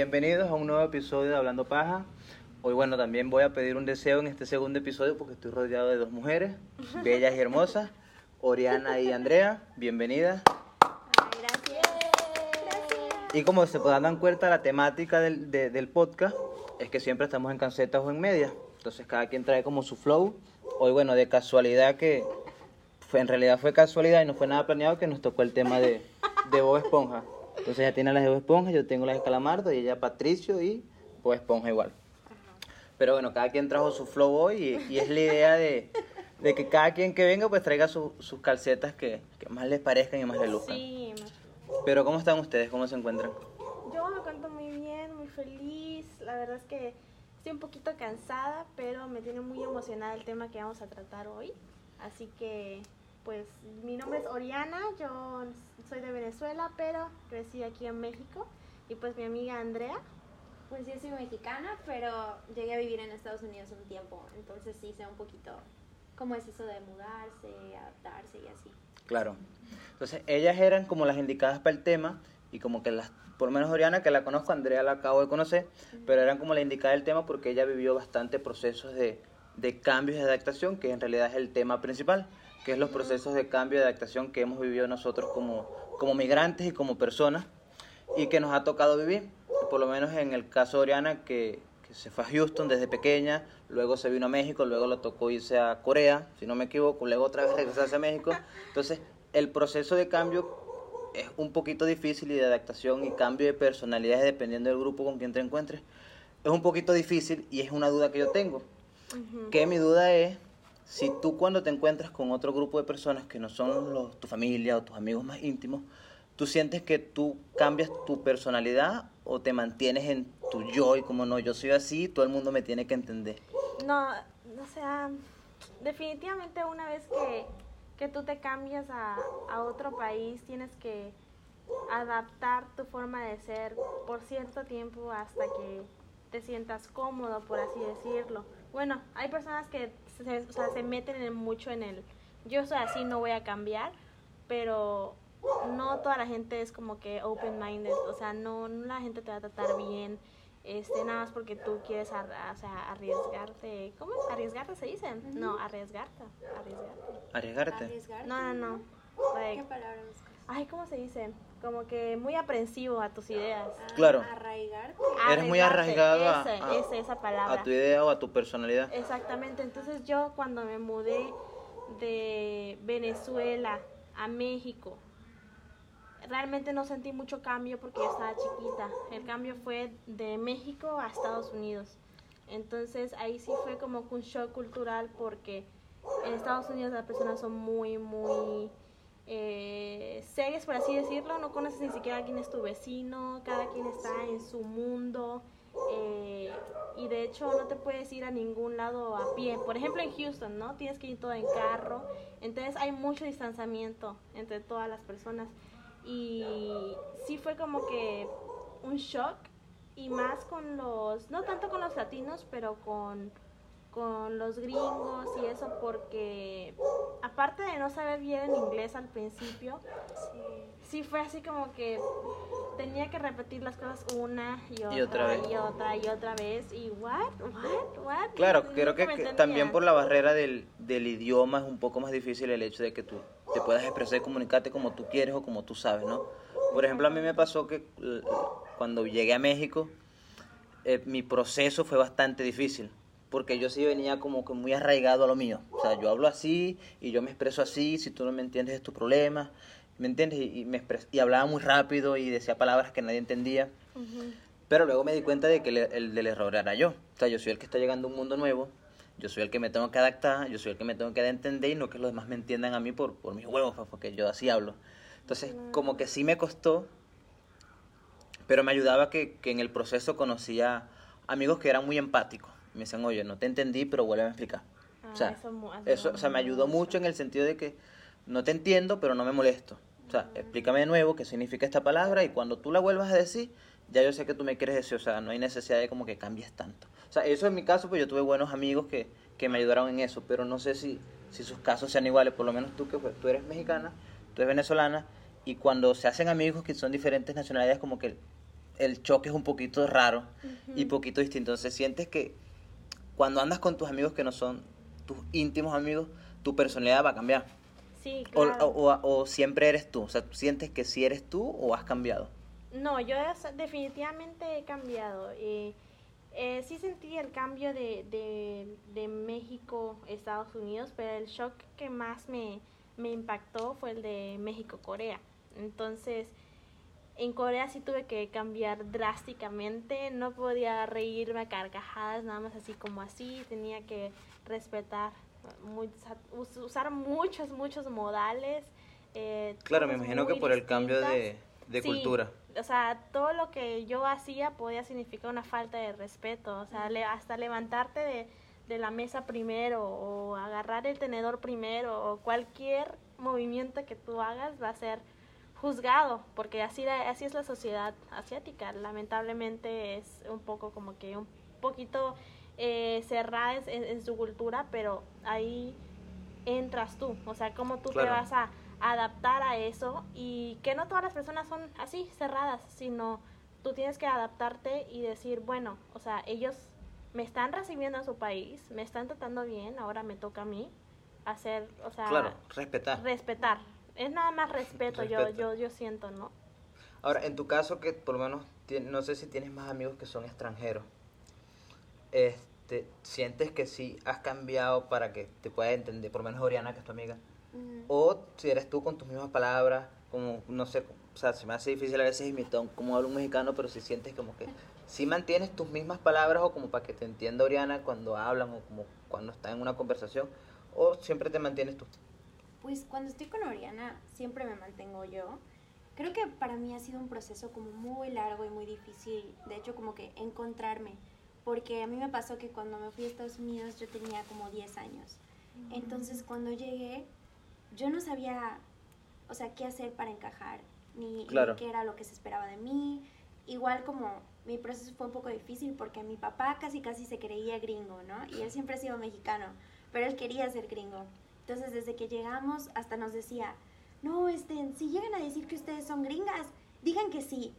Bienvenidos a un nuevo episodio de Hablando Paja. Hoy, bueno, también voy a pedir un deseo en este segundo episodio porque estoy rodeado de dos mujeres, bellas y hermosas, Oriana y Andrea. Bienvenidas. Gracias. Y como se podrán dar cuenta, la temática del, de- del podcast es que siempre estamos en cancetas o en media. Entonces cada quien trae como su flow. Hoy, bueno, de casualidad que fue, en realidad fue casualidad y no fue nada planeado que nos tocó el tema de, de Bob Esponja. Entonces ella tiene las de Bob Esponja, yo tengo las de Calamardo y ella Patricio y Bob Esponja igual. Pero bueno, cada quien trajo su flow hoy y, y es la idea de, de que cada quien que venga pues traiga su- sus calcetas que, que más les parezcan y más les luzcan. Sí, Pero ¿cómo están ustedes? ¿Cómo se encuentran? yo me cuento muy bien, muy feliz. La verdad es que estoy un poquito cansada, pero me tiene muy emocionada el tema que vamos a tratar hoy. Así que, pues, mi nombre es Oriana, yo soy de Venezuela, pero crecí aquí en México. Y pues mi amiga Andrea. Pues yo soy mexicana, pero llegué a vivir en Estados Unidos un tiempo, entonces sí sé un poquito cómo es eso de mudarse, adaptarse y así. Claro. Entonces, ellas eran como las indicadas para el tema y como que las, por lo menos Oriana, que la conozco, Andrea la acabo de conocer, pero eran como la indicada del tema porque ella vivió bastante procesos de, de cambios y adaptación, que en realidad es el tema principal, que es los procesos de cambio y adaptación que hemos vivido nosotros como, como migrantes y como personas y que nos ha tocado vivir. Por lo menos en el caso de Oriana, que, que se fue a Houston desde pequeña, luego se vino a México, luego le tocó irse a Corea, si no me equivoco, luego otra vez regresarse a México. Entonces, el proceso de cambio es un poquito difícil y de adaptación y cambio de personalidades dependiendo del grupo con quien te encuentres. Es un poquito difícil y es una duda que yo tengo. Que mi duda es si tú cuando te encuentras con otro grupo de personas que no son los, tu familia o tus amigos más íntimos, tú sientes que tú cambias tu personalidad o te mantienes en tu yo y como no, yo soy así, todo el mundo me tiene que entender. No, o sea, definitivamente una vez que, que tú te cambias a, a otro país, tienes que adaptar tu forma de ser por cierto tiempo hasta que te sientas cómodo, por así decirlo. Bueno, hay personas que se, o sea, se meten en mucho en el yo soy así, no voy a cambiar, pero no toda la gente es como que open-minded, o sea, no, no la gente te va a tratar bien, este, nada más porque tú quieres ar- o sea, arriesgarte, ¿cómo es? ¿Arriesgarte se dice? No, arriesgarte, arriesgarte. Arriesgarte. Arriesgarte. No, no, no. Like, ¿Qué palabra buscas? ay, ¿cómo se dice? Como que muy aprensivo a tus ideas. Ah, Claro. Arraigarte. Eres muy arraigado a- ese- a- ese- esa palabra. A tu idea o a tu personalidad. Exactamente, entonces yo cuando me mudé de Venezuela a México, realmente no sentí mucho cambio porque yo estaba chiquita. El cambio fue de México a Estados Unidos. Entonces ahí sí fue como que un shock cultural porque en Estados Unidos las personas son muy, muy eh, serias, por así decirlo. No conoces ni siquiera quién es tu vecino, cada quien está en su mundo. eh, y de hecho no te puedes ir a ningún lado a pie. Por ejemplo en Houston, ¿no? Tienes que ir todo en carro. Entonces hay mucho distanciamiento entre todas las personas. Y sí fue como que un shock. Y más con los, no tanto con los latinos, pero con, con los gringos y eso porque aparte de no saber bien en inglés al principio, Sí. sí fue así como que tenía que repetir las cosas una y otra Y otra vez. y otra y otra vez y what what what Claro, creo que, también por la barrera del, del idioma es un poco más difícil el hecho de que tú te puedas expresar y comunicarte como tú quieres o como tú sabes, ¿no? Por ejemplo, a mí me pasó que l- cuando llegué a México, eh, mi proceso fue bastante difícil, porque yo sí venía como que muy arraigado a lo mío. O sea, yo hablo así y yo me expreso así, si tú no me entiendes es tu problema, ¿me entiendes? Y, y me expres- y hablaba muy rápido y decía palabras que nadie entendía. Pero luego me di cuenta de que el, el del error era yo. O sea, yo soy el que está llegando a un mundo nuevo, yo soy el que me tengo que adaptar, yo soy el que me tengo que entender y no que los demás me entiendan a mí por, por mis huevos, pues, porque yo así hablo. Entonces, como que sí me costó, pero me ayudaba que, que en el proceso conocía amigos que eran muy empáticos. Me decían, oye, no te entendí, pero vuelve a explicar. Ah, o sea, eso o sea, me ayudó mucho en el sentido de que no te entiendo, pero no me molesto. O sea, explícame de nuevo qué significa esta palabra y cuando tú la vuelvas a decir, ya yo sé que tú me quieres decir, o sea, no hay necesidad de como que cambies tanto. O sea, eso en mi caso, pues yo tuve buenos amigos que, que me ayudaron en eso, pero no sé si, si sus casos sean iguales, por lo menos tú que pues, tú eres mexicana, tú eres venezolana, y cuando se hacen amigos que son diferentes nacionalidades, como que el choque es un poquito raro y poquito distinto. Entonces sientes que cuando andas con tus amigos que no son tus íntimos amigos, tu personalidad va a cambiar. Sí, O, claro. o- o- o siempre eres tú. O sea, ¿tú sientes que sí eres tú o has cambiado? No, yo definitivamente he cambiado. Eh, eh, sí sentí el cambio de, de, de México Estados Unidos, pero el shock que más me, me impactó fue el de México-Corea. Entonces, en Corea sí tuve que cambiar drásticamente, no podía reírme a carcajadas, nada más así como así, tenía que respetar, muy- usar muchos, muchos modales. eh, Claro, me imagino que por el cambio de, de Sí, cultura. O sea, todo lo que yo hacía podía significar una falta de respeto. O sea, le- hasta levantarte de, de la mesa primero o agarrar el tenedor primero o cualquier movimiento que tú hagas va a ser juzgado, porque así, la- así es la sociedad asiática. Lamentablemente es un poco como que un poquito eh, cerrada en, en- en su cultura, pero ahí entras tú. O sea, cómo tú Claro. te vas a adaptar a eso y que no todas las personas son así, cerradas, sino tú tienes que adaptarte y decir, bueno, o sea, ellos me están recibiendo a su país, me están tratando bien, ahora me toca a mí hacer, o sea, Claro, respetar. respetar. Es nada más respeto, yo, Respeto. yo, yo siento, ¿no? Ahora, en tu caso, que por lo menos, no sé si tienes más amigos que son extranjeros, este, ¿sientes que sí has cambiado para que te pueda entender, por lo menos Oriana, que es tu amiga? Mm. O si eres tú con tus mismas palabras, como, no sé, o sea, se me hace difícil a veces imitar como habla un mexicano, pero si sientes como que si mantienes tus mismas palabras o como para que te entienda Oriana cuando hablan o como cuando están en una conversación, o siempre te mantienes tú. Pues cuando estoy con Oriana siempre me mantengo yo. Creo que para mí ha sido un proceso como muy largo y muy difícil, de hecho como que encontrarme, porque a mí me pasó que cuando me fui a Estados Unidos yo tenía como 10 años. Entonces cuando llegué yo no sabía, o sea, qué hacer para encajar, ni, ni Claro. qué era lo que se esperaba de mí. Igual como mi proceso fue un poco difícil porque mi papá casi casi se creía gringo, ¿no? Y él siempre ha sido mexicano, pero él quería ser gringo. Entonces desde que llegamos hasta nos decía, no, este, si llegan a decir que ustedes son gringas, digan que sí.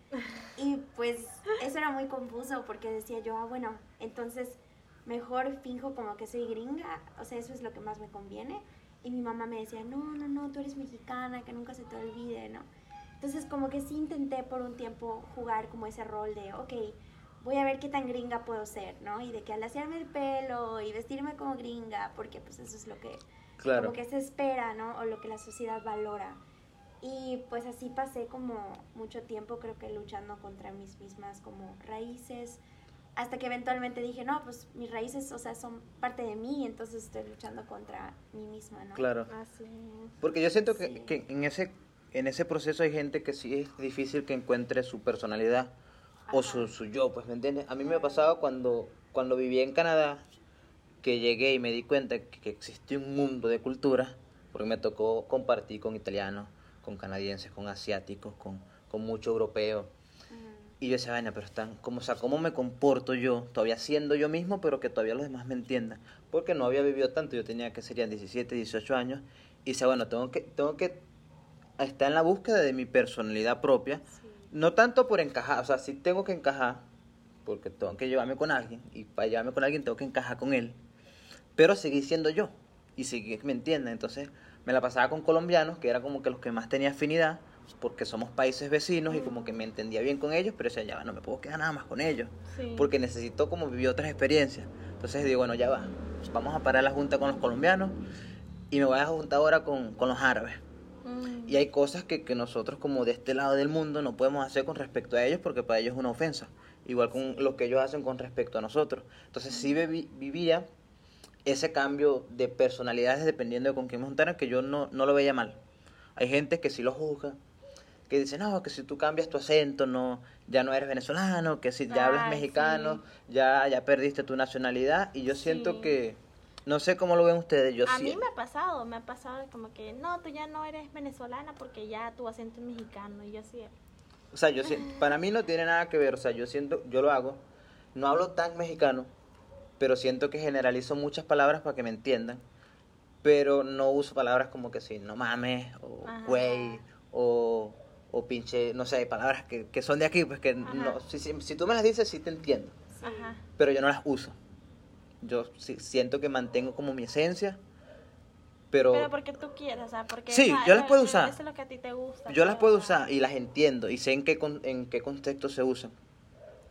Y pues eso era muy confuso porque decía yo, ah, bueno, entonces mejor finjo como que soy gringa, o sea, eso es lo que más me conviene. Y mi mamá me decía, no, no, no, tú eres mexicana, que nunca se te olvide, ¿no? Entonces como que sí intenté por un tiempo jugar como ese rol de, ok, voy a ver qué tan gringa puedo ser, ¿no? Y de que al hacerme el pelo y vestirme como gringa, porque pues eso es lo que Claro. como que se espera, ¿no? O lo que la sociedad valora. Y pues así pasé como mucho tiempo, creo que luchando contra mis mismas como raíces, hasta que eventualmente dije, no, pues mis raíces, o sea, son parte de mí, entonces estoy luchando contra mí misma, ¿no? Claro. Así es. Porque yo siento que, Sí. que en ese en ese proceso hay gente que sí es difícil que encuentre su personalidad o Ajá. su, su yo, pues, ¿me entiendes? A mí me ha pasado cuando, cuando viví en Canadá, que llegué y me di cuenta que, que existía un mundo de cultura, porque me tocó compartir con italianos, con canadienses, con asiáticos, con, con mucho europeo. Y yo decía, vaina, pero están, como, o sea, ¿cómo me comporto yo? Todavía siendo yo mismo, pero que todavía los demás me entiendan. Porque no había vivido tanto, yo tenía que serían 17, 18 años. Y decía, bueno, tengo que, tengo que estar en la búsqueda de mi personalidad propia. Sí. No tanto por encajar, o sea, sí tengo que encajar, porque tengo que llevarme con alguien. Y para llevarme con alguien tengo que encajar con él. Pero seguir siendo yo. Y que me entiendan. Entonces me la pasaba con colombianos, que era como que los que más tenía afinidad, porque somos países vecinos y como que me entendía bien con ellos, pero decía, ya va, no me puedo quedar nada más con ellos Sí. porque necesito como vivir otras experiencias. Entonces digo, bueno, ya va, vamos a parar la junta con los colombianos y me voy a juntar ahora con, con los árabes. Mm. Y hay cosas que, que nosotros como de este lado del mundo no podemos hacer con respecto a ellos porque para ellos es una ofensa. Igual con lo que ellos hacen con respecto a nosotros. Entonces sí viví- vivía ese cambio de personalidades dependiendo de con quién me juntaran que yo no, no lo veía mal. Hay gente que sí lo juzga, que dice, no, que si tú cambias tu acento, no, ya no eres venezolano, que si ya hablas mexicano, ya, ya perdiste tu nacionalidad. Y yo siento Sí. que, no sé cómo lo ven ustedes, yo a sí. mí me ha pasado, me ha pasado como que, no, tú ya no eres venezolana porque ya tu acento es mexicano. Y yo así, O sea, yo siento, para mí no tiene nada que ver, o sea, yo siento, yo lo hago, no hablo tan mexicano, pero siento que generalizo muchas palabras para que me entiendan, pero no uso palabras como que sí, no mames, o Ajá. güey, o, o pinche, no sé, palabras que, que son de aquí, pues que Ajá. no, si, si, si tú me las dices, sí te entiendo, Sí. Pero yo no las uso. Yo sí, siento que mantengo como mi esencia, pero, Pero porque tú quieres, o sea, porque... Sí, yo las puedo usar. Eso es lo que a ti te gusta. yo las pues, puedo usar y las entiendo y sé en qué, con- en qué contexto se usan,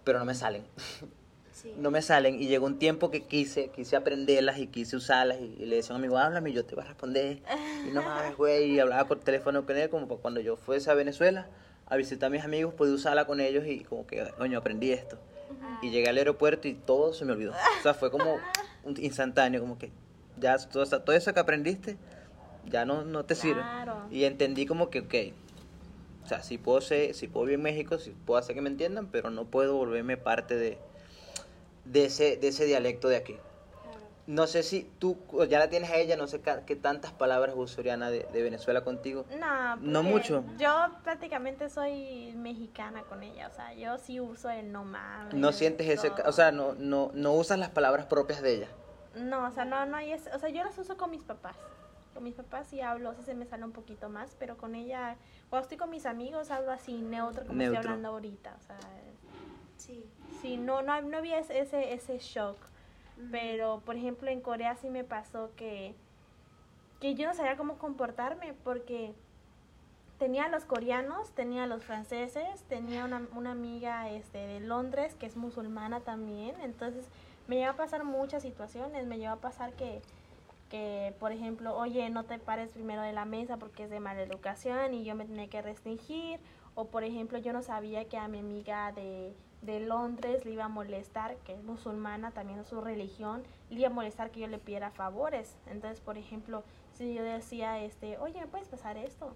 pero no me salen. Sí. no me salen y llegó un tiempo que quise, quise aprenderlas y quise usarlas y, y le decía a un amigo, háblame y yo te voy a responder. Y no mames, güey, y hablaba por teléfono con él como para cuando yo fuese a Venezuela a visitar a mis amigos, podía usarla con ellos y como que, coño, aprendí esto. Ah, Y llegué al aeropuerto y todo se me olvidó. O sea, fue como un instantáneo, como que ya todo, todo eso que aprendiste ya no, no te sirve. Y entendí como que, ok, o sea, sí puedo, ser, sí puedo vivir en México, sí puedo hacer que me entiendan, pero no puedo volverme parte de, de, ese, de ese dialecto de aquí. No sé si tú ya la tienes a ella, no sé qué tantas palabras usa Oriana de, de Venezuela contigo. No, No mucho. Yo prácticamente soy mexicana con ella, o sea, yo sí uso el no mames. No sientes ese, o sea, no, no, no usas las palabras propias de ella. No, o sea, no, no hay ese- o sea, yo las uso con mis papás. Con mis papás sí hablo, sí se me sale un poquito más, pero con ella, cuando estoy con mis amigos hablo así neutro, como Neutro. estoy hablando ahorita, o sea, Sí. sí, no, no, no había ese, ese, shock. Pero, por ejemplo, en Corea sí me pasó que, que yo no sabía cómo comportarme porque tenía a los coreanos, tenía a los franceses, tenía una, una amiga este, de Londres que es musulmana también. Entonces me lleva a pasar muchas situaciones. Me lleva a pasar que, que, por ejemplo, oye, no te pares primero de la mesa porque es de mala educación y yo me tenía que restringir. O, por ejemplo, yo no sabía que a mi amiga de, de Londres le iba a molestar, que es musulmana, también es su religión, le iba a molestar que yo le pidiera favores. Entonces, por ejemplo, si yo decía, este, oye, ¿me puedes pasar esto?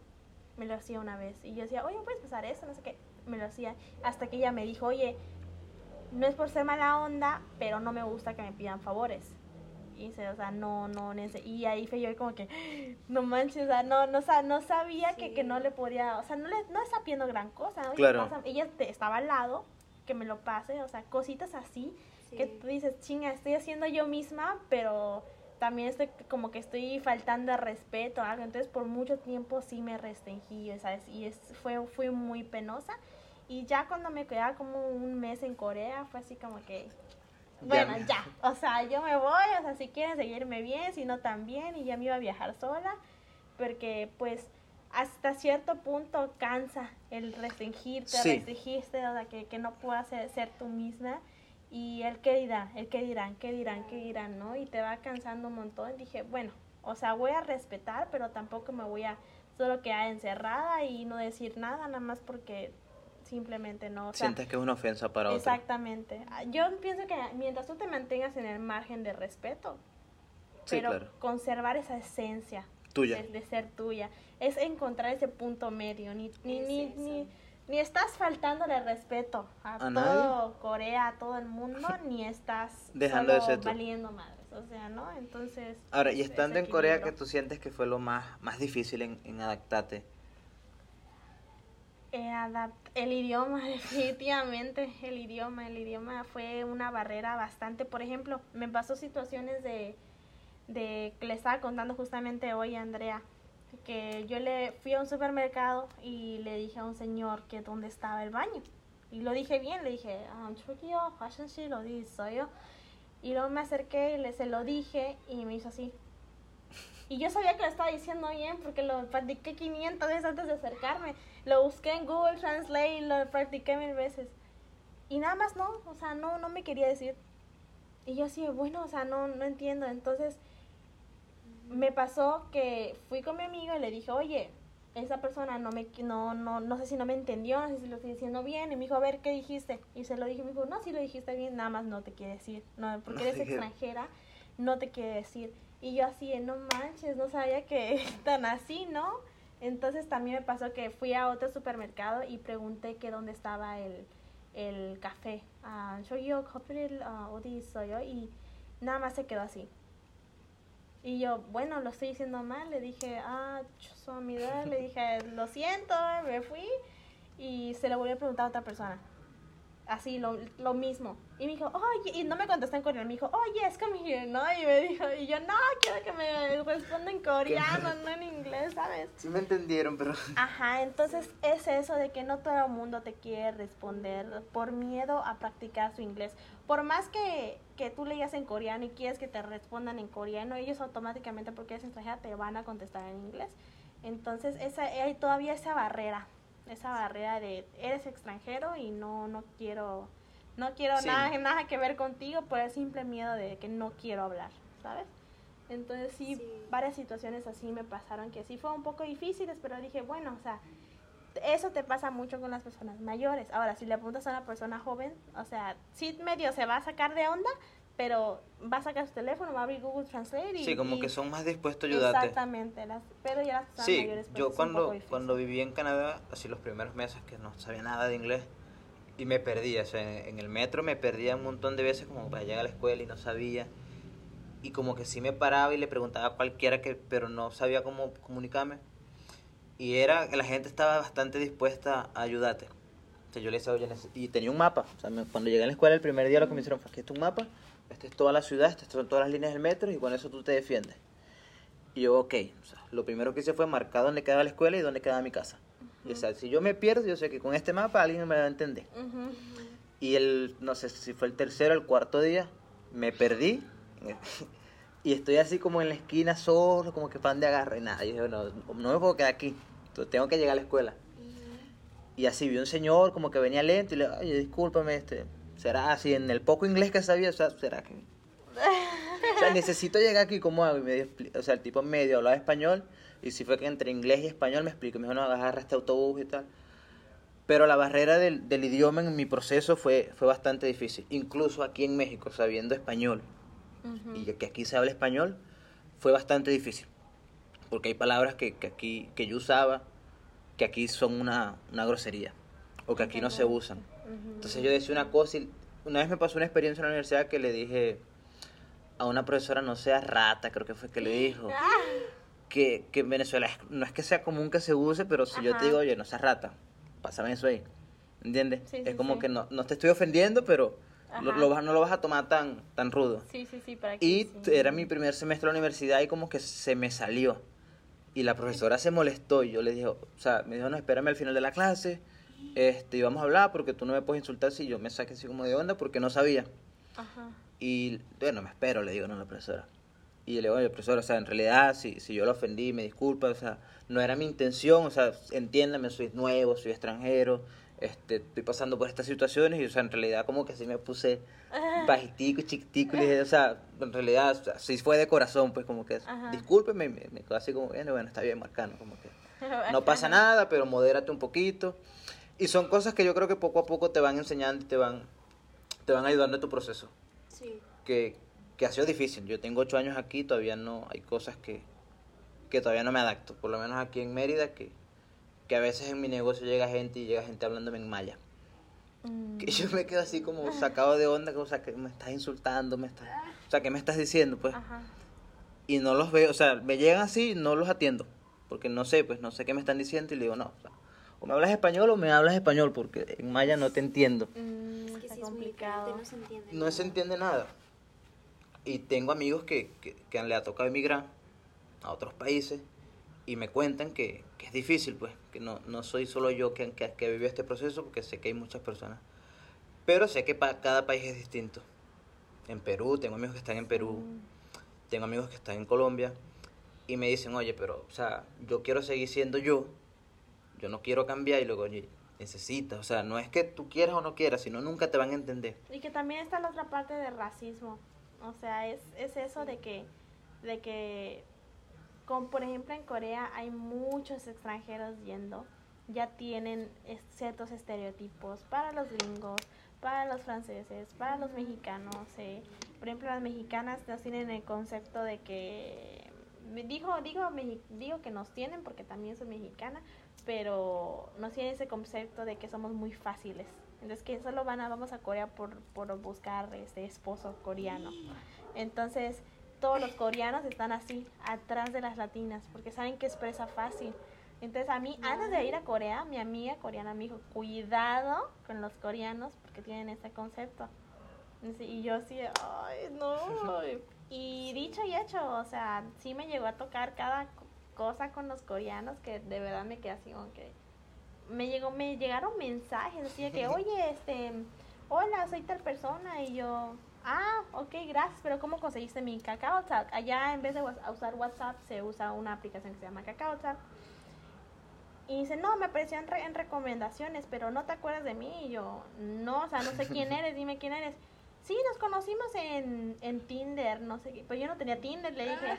Me lo hacía una vez. Y yo decía, oye, ¿me puedes pasar esto? No sé qué. Me lo hacía. Hasta que ella me dijo, oye, no es por ser mala onda, pero no me gusta que me pidan favores. Y se, o sea, no, no, y ahí fue yo como que, no manches, o sea, no, no, no sabía que, Sí. que no le podía, o sea, no le, no está pidiendo gran cosa, ¿no? Claro. ella te- estaba al lado, que me lo pase, o sea, cositas así, Sí. que tú dices, chinga, estoy haciendo yo misma, pero también estoy como que estoy faltando de respeto o algo, entonces por mucho tiempo sí me restringí, ¿sabes? Y es, fue, fue muy penosa, y ya cuando me quedaba como un mes en Corea, fue así como que, bueno, Ya. ya, o sea, yo me voy, o sea, si quieren seguirme bien, si no también, y ya me iba a viajar sola, porque pues hasta cierto punto cansa el restringirte, Sí. restringirte, o sea, que, que no puedas ser, ser tú misma, y el qué dirá, el qué dirán, qué dirán, qué dirán, ¿no? Y te va cansando un montón, y dije, bueno, o sea, voy a respetar, pero tampoco me voy a solo quedar encerrada y no decir nada, nada más porque simplemente no, o sea, Sientes que es una ofensa para otro. Exactamente. Ah, Yo pienso que mientras tú te mantengas en el margen de respeto, Sí, pero claro. conservar esa esencia Tuya. De, de ser tuya, es encontrar ese punto medio. Ni, ni, Es ni, ni, ni estás faltándole respeto a, ¿A todo nadie? Corea, a todo el mundo, ni estás Dejando de solo ser tú. valiendo madres. O sea, ¿no? Entonces. Ahora, y es- estando en Corea, ¿qué tú sientes que fue lo más, más difícil en, en adaptarte? Eh, el idioma, definitivamente, el idioma, el idioma fue una barrera bastante, por ejemplo, me pasó situaciones de, de que le estaba contando justamente hoy a Andrea, que yo le fui a un supermercado y le dije a un señor que dónde estaba el baño. Y lo dije bien, le dije, ah, lo soy yo. Y luego me acerqué y le, se lo dije y me hizo así. Y yo sabía que lo estaba diciendo bien porque lo practiqué 500 veces antes de acercarme. Lo busqué en Google Translate y lo practiqué mil veces. Y nada más no, o sea, no, no me quería decir. Y yo así, bueno, o sea, no, no entiendo. Entonces me pasó que fui con mi amigo y le dije, oye, esa persona no me no no no sé si no me entendió, no sé si lo estoy diciendo bien, y me dijo, a ver, ¿qué dijiste? Y se lo dije, me dijo, no, si lo dijiste bien, nada más no te quiere decir, no, porque eres extranjera, no te quiere decir. Y yo así, no manches, no sabía que tan así, ¿no? Entonces también me pasó que fui a otro supermercado y pregunté que dónde estaba el, el café. Ah, ah, yo y nada más se quedó así. Y yo, bueno, lo estoy diciendo mal. Le dije, ah, amida le dije, lo siento, me fui. Y se lo volví a preguntar a otra persona. Así lo, lo mismo. Y me dijo, oye, y no me contestó en coreano, me dijo, oh, yes, come here, ¿no? Y me dijo, y yo, no, quiero que me responda en coreano, no en inglés, ¿sabes? Sí me entendieron, pero... Ajá, entonces es eso de que no todo el mundo te quiere responder por miedo a practicar su inglés. Por más que, que tú leas en coreano y quieres que te respondan en coreano, ellos automáticamente, porque eres extranjera, te van a contestar en inglés. Entonces esa, hay todavía esa barrera esa barrera de eres extranjero y no no quiero no quiero nada nada que ver contigo por el simple miedo de que no quiero hablar sabes entonces sí, varias situaciones así me pasaron que sí fue un poco difíciles pero dije bueno o sea eso te pasa mucho con las personas mayores. Ahora si le preguntas a una persona joven o sea sí medio se va a sacar de onda pero va a sacar su teléfono, va a abrir Google Translate y... Sí, como que son más dispuestos a ayudarte. Exactamente, las, pero ya las personas sí, pues, yo cuando, cuando viví en Canadá, así los primeros meses que no sabía nada de inglés, y me perdía, o sea, en, el metro me perdía un montón de veces como para llegar a la escuela y no sabía, y como que sí me paraba y le preguntaba a cualquiera, que pero no sabía cómo comunicarme, y era que la gente estaba bastante dispuesta a ayudarte. O sea, yo le decía, oye, y tenía un mapa, o sea, cuando llegué a la escuela el primer día lo que me hicieron fue, aquí está un mapa, esta es toda la ciudad, estas son todas las líneas del metro y con eso tú te defiendes. Y yo, ok, o sea, lo primero que hice fue marcar dónde quedaba la escuela y dónde quedaba mi casa. Y, o sea, si yo me pierdo, yo sé que con este mapa alguien me va a entender. Y el, no sé si fue el tercero o el cuarto día, me perdí. y estoy así como en la esquina solo, como que pan de agarre nada. Y dije, no, no me puedo quedar aquí, tengo que llegar a la escuela. Y así vi un señor como que venía lento y le, oye, discúlpame, este, será así, en el poco inglés que sabía, o sea, será que... O sea, necesito llegar aquí, ¿cómo hago? Y me o sea, el tipo medio hablaba español, y si fue que entre inglés y español me explicó, me dijo, no, agarra este autobús y tal. Pero la barrera del, del, idioma en mi proceso fue, fue bastante difícil, incluso aquí en México, sabiendo español, y que aquí se habla español, fue bastante difícil, porque hay palabras que, que aquí, que yo usaba, que aquí son una, una grosería, o que aquí no se usan. Entonces yo decía una cosa y una vez me pasó una experiencia en la universidad que le dije a una profesora, no sea rata, creo que fue que le dijo, que, que en Venezuela no es que sea común que se use, pero si yo te digo, oye, no seas rata, pásame eso ahí. ¿Entiendes? es como que no, no te estoy ofendiendo, pero lo, no lo vas a tomar tan, tan rudo. Sí, sí, sí, para Y era mi primer semestre de la universidad y como que se me salió. Y la profesora se molestó y yo le dije, o sea, me dijo, no, espérame al final de la clase este, íbamos a hablar porque tú no me puedes insultar si yo me saqué así como de onda porque no sabía. Ajá. Y bueno, me espero, le digo, no, la profesora. Y le digo, oye, profesor, o sea, en realidad, si, si yo lo ofendí, me disculpa, o sea, no era mi intención, o sea, entiéndame, soy nuevo, soy extranjero, este, estoy pasando por estas situaciones y, o sea, en realidad como que así me puse bajitico y chiquitico y dije, o sea, en realidad, o sí fue de corazón, pues como que, discúlpeme, me, me quedó así como, bueno, bueno, está bien, marcano, como que no pasa nada, pero modérate un poquito. Y son cosas que yo creo que poco a poco te van enseñando y te van, te van ayudando en tu proceso. Sí. Que, que ha sido difícil. Yo tengo ocho años aquí, todavía no, hay cosas que, que todavía no me adapto. Por lo menos aquí en Mérida, que, que a veces en mi negocio llega gente y llega gente hablándome en maya. Mm. Que yo me quedo así como sacado de onda, o sea, que me estás insultando, me estás, o sea, ¿qué me estás diciendo? Pues. Y no los veo, o sea, me llegan así, no los atiendo, porque no sé, pues no sé qué me están diciendo y le digo, no, o sea, o me hablas español o me hablas español, porque en maya no te entiendo. Mm, es que es complicado. no se entiende. No se entiende nada. Y tengo amigos que, que, que le ha tocado emigrar a otros países y me cuentan que, que es difícil, pues, que no, no soy solo yo que, que, que vivido este proceso, porque sé que hay muchas personas. Pero sé que para cada país es distinto. En Perú, tengo amigos que están en Perú, tengo amigos que están en Colombia, y me dicen, oye, pero, o sea, yo quiero seguir siendo yo, yo no quiero cambiar y luego, oye, necesitas, o sea, no es que tú quieras o no quieras, sino nunca te van a entender. Y que también está la otra parte del racismo, o sea, es, es eso de que, de que, como por ejemplo en Corea hay muchos extranjeros yendo, ya tienen ciertos estereotipos para los gringos, para los franceses, para los mexicanos. Eh. Por ejemplo, las mexicanas nos tienen el concepto de que digo, digo, digo que nos tienen porque también soy mexicana, pero no tienen ese concepto de que somos muy fáciles. Entonces que solo van a, vamos a Corea por, por buscar este esposo coreano. Entonces todos los coreanos están así, atrás de las latinas, porque saben que expresa fácil. Entonces a mí, antes de ir a Corea, mi amiga coreana me dijo, cuidado con los coreanos porque tienen ese concepto. Y yo así, ay, no. Y dicho y hecho, o sea, sí me llegó a tocar cada cosa con los coreanos que de verdad me quedé así como que... Me, llegó, me llegaron mensajes así de que, oye, este, hola, soy tal persona. Y yo, ah, ok, gracias, pero ¿cómo conseguiste mi Kakao Talk? Allá en vez de usar WhatsApp se usa una aplicación que se llama Kakao Talk. Y dice, no, me apareció en, en, recomendaciones, pero no te acuerdas de mí. Y yo, no, o sea, no sé quién eres, dime quién eres. Sí, nos conocimos en, en Tinder, no sé qué. Pues yo no tenía Tinder, le dije.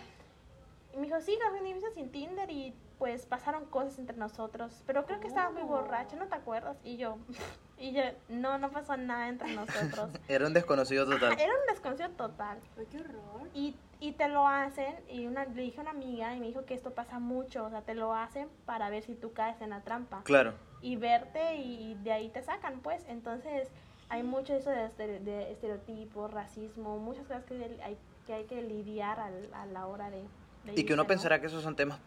Y me dijo, sí, nos conocimos sin Tinder y pues pasaron cosas entre nosotros. Pero creo que estabas muy borracho, ¿no te acuerdas? Y yo, y yo, no, no pasó nada entre nosotros. era un desconocido total. era un desconocido total. qué horror. Y y te lo hacen, y una, le dije a una amiga y me dijo que esto pasa mucho, o sea, te lo hacen para ver si tú caes en la trampa. Claro. Y verte y de ahí te sacan, pues. Entonces, hay mucho eso de, de estereotipos, racismo, muchas cosas que hay que, hay que lidiar a, la hora de... y que uno pensará que esos son temas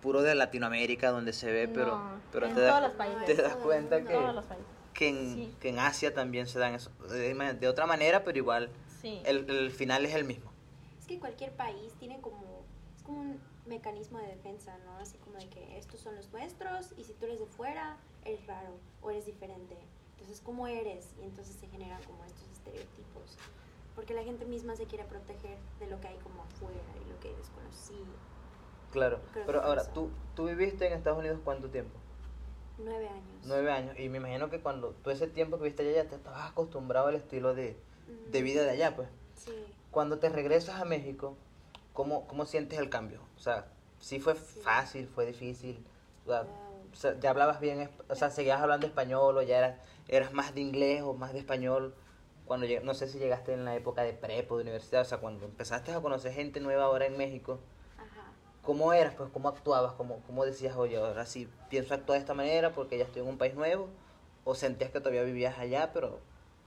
puro de Latinoamérica donde se ve, pero, pero en te, todos los países. te das cuenta que, que, en, que en Asia también se dan eso, de, otra manera, pero igual el, el final es el mismo es que cualquier país tiene como, es como un mecanismo de defensa, ¿no? Así como de que estos son los nuestros y si tú eres de fuera, eres raro o eres diferente. Entonces, ¿cómo eres? Y entonces se generan como estos estereotipos. Porque la gente misma se quiere proteger de lo que hay como afuera y lo que hay desconocido. Claro, pero ahora, ¿tú, ¿tú viviste en Estados Unidos cuánto tiempo? Nueve años. Nueve años. Y me imagino que cuando tú ese tiempo que viste allá ya te estabas acostumbrado al estilo de, de vida de allá, pues. Sí cuando te regresas a México, ¿cómo, cómo sientes el cambio? O sea, ¿sí fue fácil, fue difícil? O sea, ¿Ya hablabas bien, o sea, seguías hablando español o ya eras, eras más de inglés o más de español? Cuando no sé si llegaste en la época de prepo, de universidad, o sea, cuando empezaste a conocer gente nueva ahora en México, ¿cómo eras? Pues, ¿cómo actuabas? ¿Cómo, ¿Cómo decías, oye, ahora sí pienso actuar de esta manera porque ya estoy en un país nuevo? ¿O sentías que todavía vivías allá, pero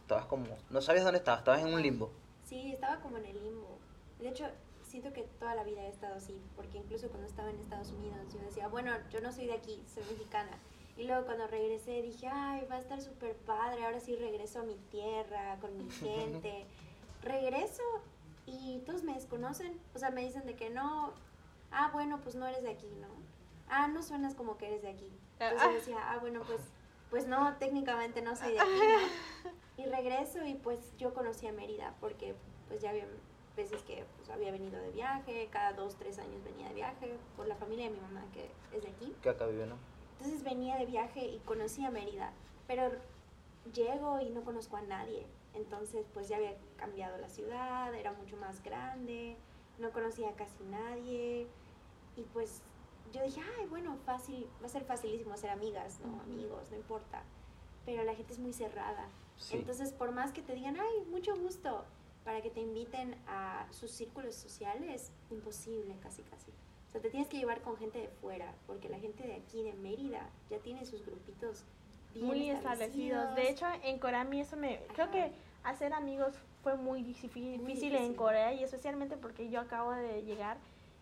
estabas como, no sabías dónde estabas, estabas en un limbo? Sí, estaba como en el limbo. De hecho, siento que toda la vida he estado así, porque incluso cuando estaba en Estados Unidos yo decía, bueno, yo no soy de aquí, soy mexicana. Y luego cuando regresé dije, ay, va a estar súper padre, ahora sí regreso a mi tierra, con mi gente. regreso y todos me desconocen, o sea, me dicen de que no, ah, bueno, pues no eres de aquí, ¿no? Ah, no suenas como que eres de aquí. Entonces ah. decía, ah, bueno, pues, pues no, técnicamente no soy de aquí, ¿no? Y regreso y pues yo conocí a Mérida porque pues ya había veces que pues, había venido de viaje, cada dos, tres años venía de viaje por la familia de mi mamá que es de aquí. Que acá vive, ¿no? Entonces venía de viaje y conocí a Mérida, pero llego y no conozco a nadie. Entonces pues ya había cambiado la ciudad, era mucho más grande, no conocía a casi nadie y pues yo dije, ay, bueno, fácil, va a ser facilísimo hacer amigas, ¿no? Amigos, no importa. Pero la gente es muy cerrada. Entonces, por más que te digan, ay, mucho gusto, para que te inviten a sus círculos sociales, imposible, casi, casi. Sea, te tienes que llevar con gente de fuera, porque la gente de aquí, de Mérida, ya tiene sus grupitos muy establecidos. De hecho, en Corea a mí eso me... Creo que hacer amigos fue muy difícil, difícil en Corea y especialmente porque yo acabo de llegar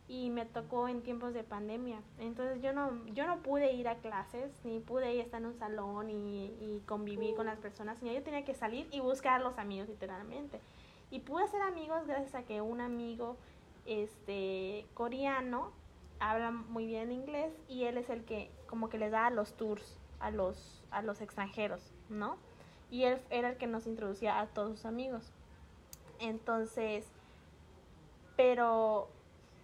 y me tocó en tiempos de pandemia. Entonces yo no, yo no pude ir a clases, ni pude ir estar en un salón y, y convivir con las personas, sino yo tenía que salir y buscar a los amigos literalmente. Y pude hacer amigos gracias a que un amigo este coreano habla muy bien inglés y él es el que como que les da los tours a los a los extranjeros, ¿no? Y él era el que nos introducía a todos sus amigos. Entonces, pero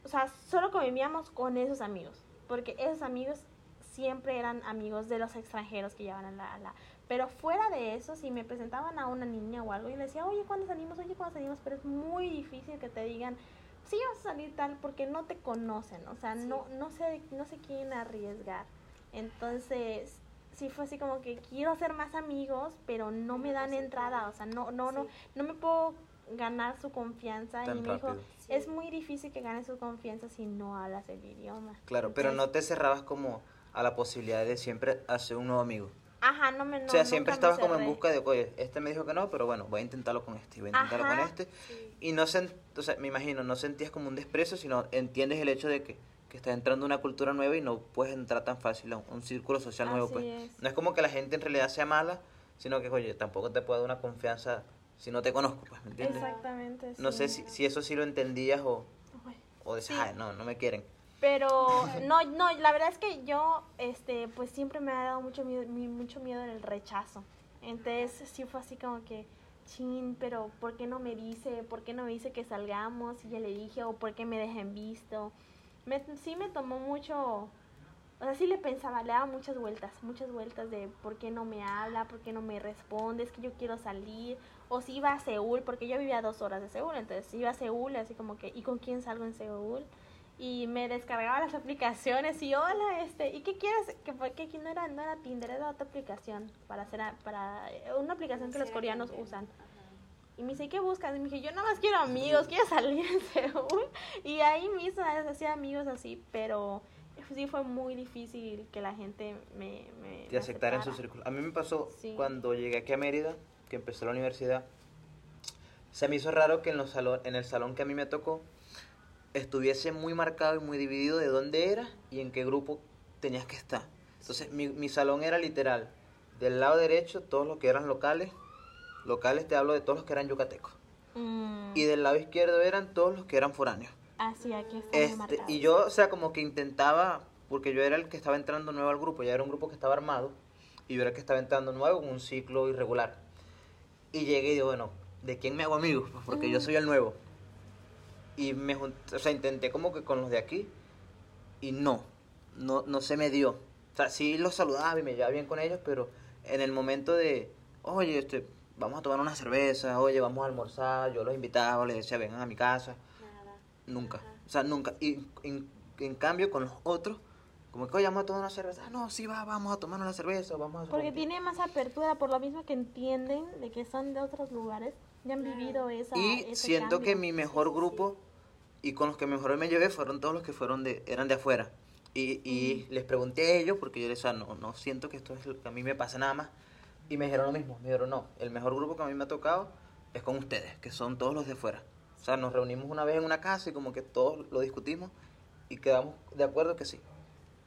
o sea, solo convivíamos con esos amigos, porque esos amigos siempre eran amigos de los extranjeros que llevaban a la, Pero fuera de eso, si me presentaban a una niña o algo, y le decía, oye, ¿cuándo salimos? Oye, ¿cuándo salimos? Pero es muy difícil que te digan, sí, vas a salir tal, porque no te conocen, o sea, no, no, sé, no se quieren arriesgar. Entonces, sí fue así como que quiero hacer más amigos, pero no me dan entrada, o sea, no, no, no, no me puedo ganar su confianza y me dijo, es muy difícil que ganes su confianza si no hablas el idioma. Claro, pero no te cerrabas como a la posibilidad de siempre hacer un nuevo amigo. Ajá, no me no, O sea, siempre estabas como en busca de, oye, este me dijo que no, pero bueno, voy a intentarlo con este, voy a intentarlo con este. Y no o sea, me imagino, no sentías como un desprecio, sino entiendes el hecho de que que estás entrando a una cultura nueva y no puedes entrar tan fácil a un, un círculo social nuevo. Así Pues. es. No es como que la gente en realidad sea mala, sino que, oye, tampoco te puedo dar una confianza si no te conozco, pues, ¿me entiendes? Exactamente. No sí. sé si, si eso sí lo entendías o, o decías, Sí. "Ay, no, no me quieren. Pero no, no, la verdad es que yo, este, pues siempre me ha dado mucho miedo, mi- mucho miedo el rechazo. Entonces sí fue así como que, chin, pero ¿por qué no me dice? ¿Por qué no me dice que salgamos? Y ya le dije, o ¿por qué me dejan visto? Me, sí me tomó mucho, o sea, sí le pensaba, le daba muchas vueltas, muchas vueltas de por qué no me habla, por qué no me responde, es que yo quiero salir, o si iba a Seúl, porque yo vivía a dos horas de Seúl, entonces iba a Seúl, así como que, ¿y con quién salgo en Seúl? Y me descargaba las aplicaciones y hola, este, ¿y qué quieres? Que, fue- que no era, no era Tinder, era otra aplicación, para hacer, a- para, eh, una aplicación que los coreanos usan. Ajá. Y me dice, ¿qué buscas? Y me dije, yo nada más quiero amigos, quiero salir en Seúl. Y ahí mismo hacía amigos así, pero sí fue muy difícil que la gente me... me De me aceptar en su aceptara. círculo. A mí me pasó Sí. cuando llegué aquí a Mérida, que empecé la universidad. Se me hizo raro que en, los salón, en el salón que a mí me tocó estuviese muy marcado y muy dividido de dónde era y en qué grupo tenías que estar. Entonces, mi, mi salón era literal. Del lado derecho, todos los que eran locales. Locales te hablo de todos los que eran yucatecos. Mm, Y del lado izquierdo eran todos los que eran foráneos. así, aquí está Este, y yo, o sea, como que intentaba, porque yo era el que estaba entrando nuevo al grupo, ya era un grupo que estaba armado, y yo era el que estaba entrando nuevo en un ciclo irregular. Y llegué y digo, bueno, ¿de quién me hago amigo? Pues porque yo soy el nuevo. Y me jun- o sea, intenté como que con los de aquí, y no, no, no se me dio. O sea, sí los saludaba y me llevaba bien con ellos, pero en el momento de, oye, este, vamos a tomar una cerveza, oye, vamos a almorzar, yo los invitaba, les decía, vengan a mi casa. Nada. Nunca. Ajá. O sea, nunca. Y en, en cambio, con los otros, como que, oye, vamos a tomar una cerveza. Ah, no, sí, va, vamos a tomar una cerveza, vamos a... Porque tiene más apertura, por lo mismo que entienden de que son de otros lugares, ya han vivido esa Y ese siento que mi mejor grupo y con los que mejor me llevé fueron todos los que fueron de, eran de afuera. Y, y les pregunté a ellos, porque yo les decía, no, no siento que esto es lo que a mí me pasa nada más. Y me dijeron lo mismo, me dijeron, no, el mejor grupo que a mí me ha tocado es con ustedes, que son todos los de afuera. O sea, nos reunimos una vez en una casa y como que todos lo discutimos y quedamos de acuerdo que sí.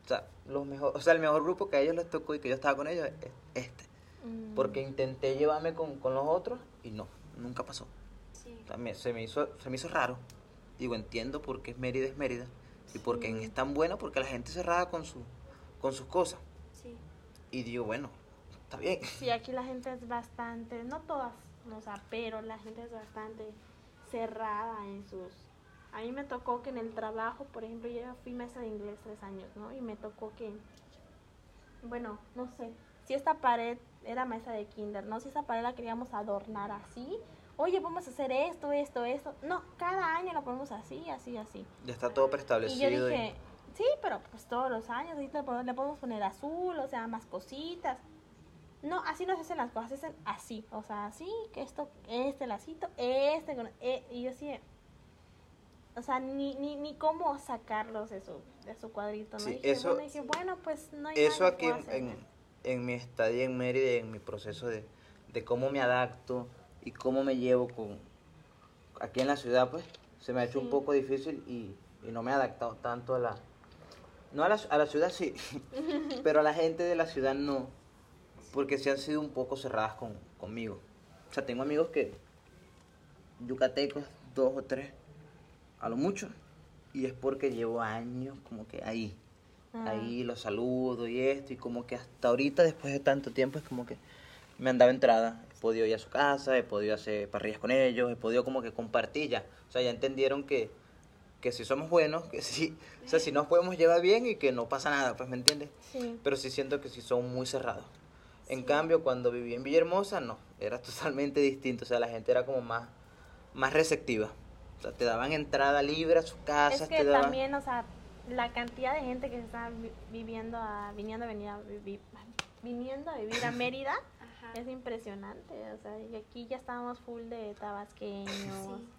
O sea, los mejor, o sea, el mejor grupo que a ellos les tocó y que yo estaba con ellos es este. Mm. Porque intenté llevarme con, con los otros y no, nunca pasó. Sí. O sea, me- se, me hizo, se me hizo raro. Digo, entiendo por qué es Mérida es Mérida. Y porque Sí. es tan buena porque la gente es cerrada con, su, con sus cosas. Sí. Y digo, bueno, está bien. Sí, aquí la gente es bastante, no todas, o sea, pero la gente es bastante cerrada en sus... A mí me tocó que en el trabajo, por ejemplo, yo fui maestra de inglés tres años, ¿no? Y me tocó que, bueno, no sé, si esta pared era maestra de kinder, ¿no? Si esa pared la queríamos adornar así, oye, vamos a hacer esto, esto, esto. No, cada año la ponemos así, así, así. Ya está todo Y preestablecido. yo y- dije, sí, pero pues todos los años le podemos- poner azul, o sea, más cositas. No, así no se hacen las cosas, se hacen así, o sea, así, que esto, este lacito, este, con- eh, y yo así, o sea, ni, ni, ni cómo sacarlos de su, de su cuadrito, ¿no? Sí, dije, eso- bueno, dije, bueno, pues no hay Eso nada que aquí en, en, mi estadía en Mérida, en mi proceso de, de cómo me adapto y cómo me llevo con aquí en la ciudad, pues se me ha hecho Sí. un poco difícil y, y no me he adaptado tanto a la... No a la, a la ciudad sí, pero a la gente de la ciudad no, porque se han sido un poco cerradas con, conmigo. O sea, tengo amigos que, yucatecos, dos o tres, a lo mucho, y es porque llevo años como que ahí. Ah. Ahí los saludo y esto, y como que hasta ahorita, después de tanto tiempo, es como que me han dado entrada. He podido ir a su casa, he podido hacer parrillas con ellos, he podido como que compartir ya. O sea, ya entendieron que, que si somos buenos, que sí, o sea, si nos podemos llevar bien y que no pasa nada, pues, ¿me entiendes? Sí, Pero sí siento que sí son muy cerrados. En cambio, cuando viví en Villahermosa, no, era totalmente distinto. O sea, la gente era como más, más receptiva. O sea, te daban entrada libre a sus casas, es te que daban... también, o sea, la cantidad de gente que se está vi- viviendo a, viniendo a venir a vivir, viniendo a vivir a Mérida. Es impresionante, o sea, y aquí ya estábamos full de tabasqueños,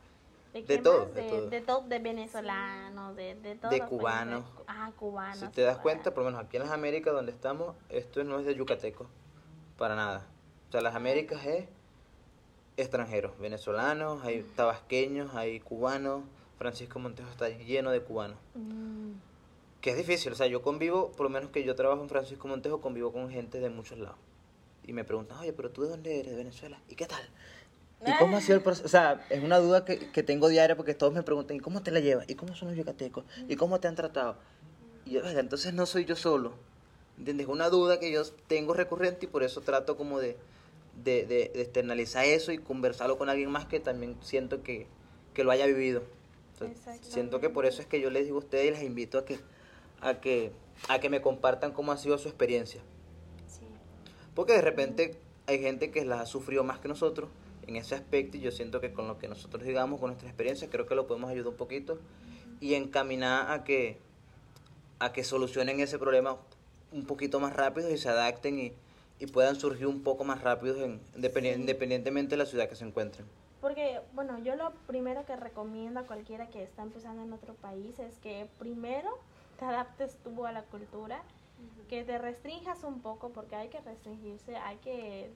Sí. de, De todo, de de, todo. de todo, de venezolanos, de, de todos De países. cubanos. ah, cubanos. Si te das cuenta, por lo menos aquí en las Américas donde estamos, esto no es de yucateco, para nada. O sea, las Américas es extranjeros, venezolanos, hay tabasqueños, hay cubanos. Francisco Montejo está lleno de cubanos. Mm, que es difícil. O sea, yo convivo, por lo menos que yo trabajo en Francisco Montejo, convivo con gente de muchos lados. Y me preguntan, oye, pero tú de dónde eres? De Venezuela. ¿Y qué tal? ¿Y cómo ha sido el proceso? O sea, es una duda que, que tengo diaria porque todos me preguntan, ¿y cómo te la llevas? ¿Y cómo son los yucatecos? ¿Y cómo te han tratado? Y yo, "Verga, entonces no soy yo solo. ¿Entiendes? Es una duda que yo tengo recurrente y por eso trato como de, de, de, de externalizar eso y conversarlo con alguien más que también siento que, que lo haya vivido. Siento que por eso es que yo les digo a ustedes y les invito a que, a que, a que me compartan cómo ha sido su experiencia. Porque de repente hay gente que las ha sufrido más que nosotros en ese aspecto y yo siento que con lo que nosotros digamos, con nuestra experiencia, creo que lo podemos ayudar un poquito y encaminar a que, a que solucionen ese problema un poquito más rápido y se adapten y, y puedan surgir un poco más rápidos en, Sí. independientemente de la ciudad que se encuentren. Porque, bueno, yo lo primero que recomiendo a cualquiera que está empezando en otro país es que primero te adaptes tú a la cultura, que te restrinjas un poco, porque hay que restringirse, hay que,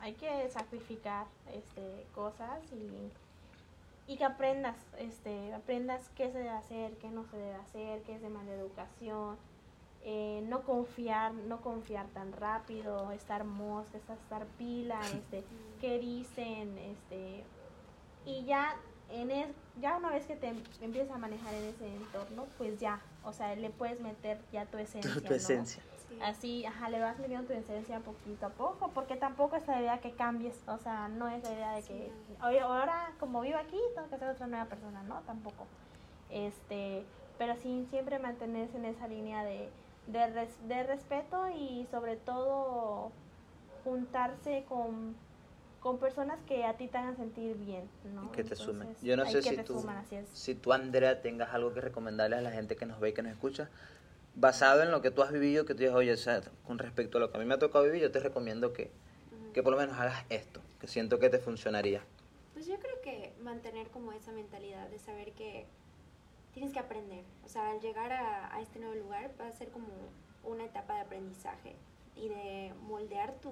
hay que sacrificar este, cosas y, y que aprendas, este, aprendas qué se debe hacer, qué no se debe hacer, qué es de mala educación, eh, no confiar, no confiar tan rápido, estar mosca, estar pila, este, qué dicen, este, y ya en es, ya una vez que te em- empiezas a manejar en ese entorno, pues ya, o sea, le puedes meter ya tu esencia, Tu ¿no? esencia. Sí. Así, ajá, le vas metiendo tu esencia poquito a poco, porque tampoco es la idea que cambies, o sea, no es la idea de que, Sí. oye, ahora como vivo aquí, tengo que ser otra nueva persona, no, tampoco. Este, pero sí, siempre mantenerse en esa línea de, de, res- de respeto y sobre todo juntarse con, con personas que a ti te hagan sentir bien, ¿no? Y que te sumen. Yo no sé si tú, suman, si tú, Andrea, tengas algo que recomendarle a la gente que nos ve y que nos escucha, basado en lo que tú has vivido, que tú dices, oye, o sea, con respecto a lo que a mí me ha tocado vivir, yo te recomiendo que, que por lo menos hagas esto, que siento que te funcionaría. Pues yo creo que mantener como esa mentalidad de saber que tienes que aprender. O sea, al llegar a, a este nuevo lugar va a ser como una etapa de aprendizaje y de moldear tu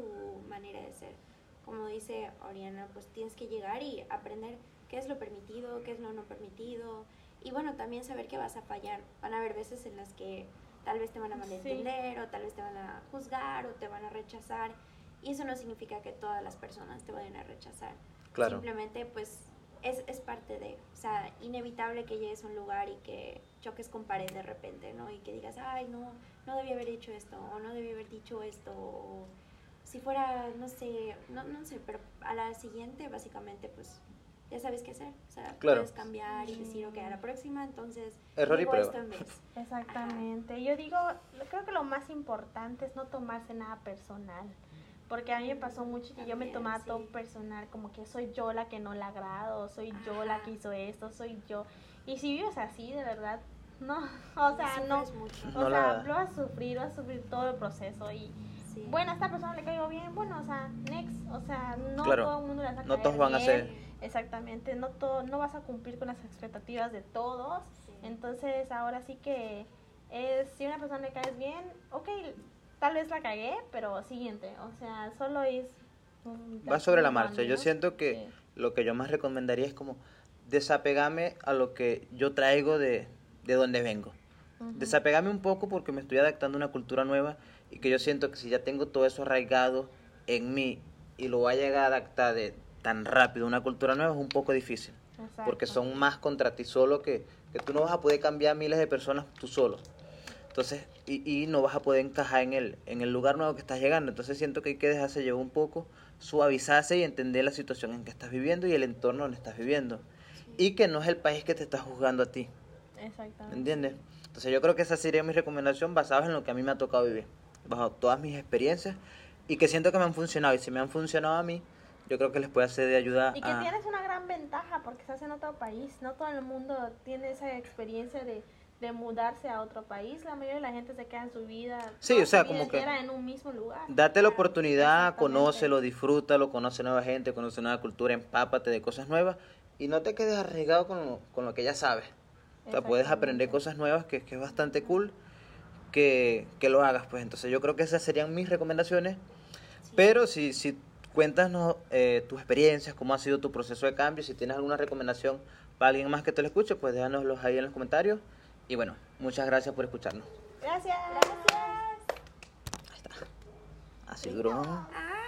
manera de ser. Como dice Oriana, pues tienes que llegar y aprender qué es lo permitido, qué es lo no permitido. Y bueno, también saber que vas a fallar. Van a haber veces en las que tal vez te van a Sí. malentender o tal vez te van a juzgar o te van a rechazar. Y eso no significa que todas las personas te vayan a rechazar. Claro. Simplemente, pues, es, es parte de, o sea, inevitable que llegues a un lugar y que choques con pared de repente, ¿no? Y que digas, ay, no, no debí haber hecho esto, o no debí haber dicho esto, o si fuera, no sé, no, no sé, pero a la siguiente, básicamente, pues, ya sabes qué hacer. O sea, Claro. puedes cambiar y decir, ok, a la próxima, entonces, Error y prueba. esto en vez. Exactamente. Yo digo, creo que lo más importante es no tomarse nada personal. Porque a mí me pasó mucho que yo me tomaba sí. todo personal, como que soy yo la que no la agrado, soy yo la que hizo esto, soy yo. Y si vives así, de verdad, no, o sea, no, mucho. o No sea, la- lo vas a sufrir, vas a sufrir todo el proceso y Sí. bueno, a esta persona le caigo bien, bueno, o sea, next, o sea, no Claro. todo el mundo le vas a No caer todos van a bien. ser- Exactamente, no todo, no vas a cumplir con las expectativas de todos. Sí. Entonces, ahora sí que es, si a una persona le caes bien, ok, tal vez la cagué, pero siguiente, o sea, solo es... un- Va sobre la marcha. Yo siento que Sí. lo que yo más recomendaría es como desapegarme a lo que yo traigo de, de donde vengo. Ujú. Desapegarme un poco porque me estoy adaptando a una cultura nueva y que yo siento que si ya tengo todo eso arraigado en mí y lo voy a llegar a adaptar de tan rápido a una cultura nueva es un poco difícil. Porque son más contra ti solo que, que tú no vas a poder cambiar miles de personas tú solo. Entonces, y, y no vas a poder encajar en el, en el lugar nuevo que estás llegando. Entonces siento que hay que dejarse llevar un poco, suavizarse y entender la situación en que estás viviendo y el entorno donde estás viviendo. Y que no es el país que te está juzgando a ti. Exactamente. ¿Entiendes? Entonces yo creo que esa sería mi recomendación basada en lo que a mí me ha tocado vivir, bajo todas mis experiencias y que siento que me han funcionado. Y si me han funcionado a mí, yo creo que les puede ser de ayuda Y que a... tienes una gran ventaja porque estás en otro país. No todo el mundo tiene esa experiencia de, de mudarse a otro país. La mayoría de la gente se queda en su vida. Sí, o sea, como que- en un mismo lugar. Date la oportunidad, conócelo, disfrútalo, conoce nueva gente, conoce nueva cultura, empápate de cosas nuevas y no te quedes arraigado con lo, con lo que ya sabes. O sea, puedes aprender cosas nuevas que, que es bastante cool que, que lo hagas. Pues entonces yo creo que esas serían mis recomendaciones. Sí. Pero si, si cuéntanos eh, tus experiencias, cómo ha sido tu proceso de cambio, si tienes alguna recomendación para alguien más que te lo escuche, pues déjanoslos ahí en los comentarios Y bueno, muchas gracias por escucharnos. Gracias. Gracias. Ahí está. Así duró. Ah.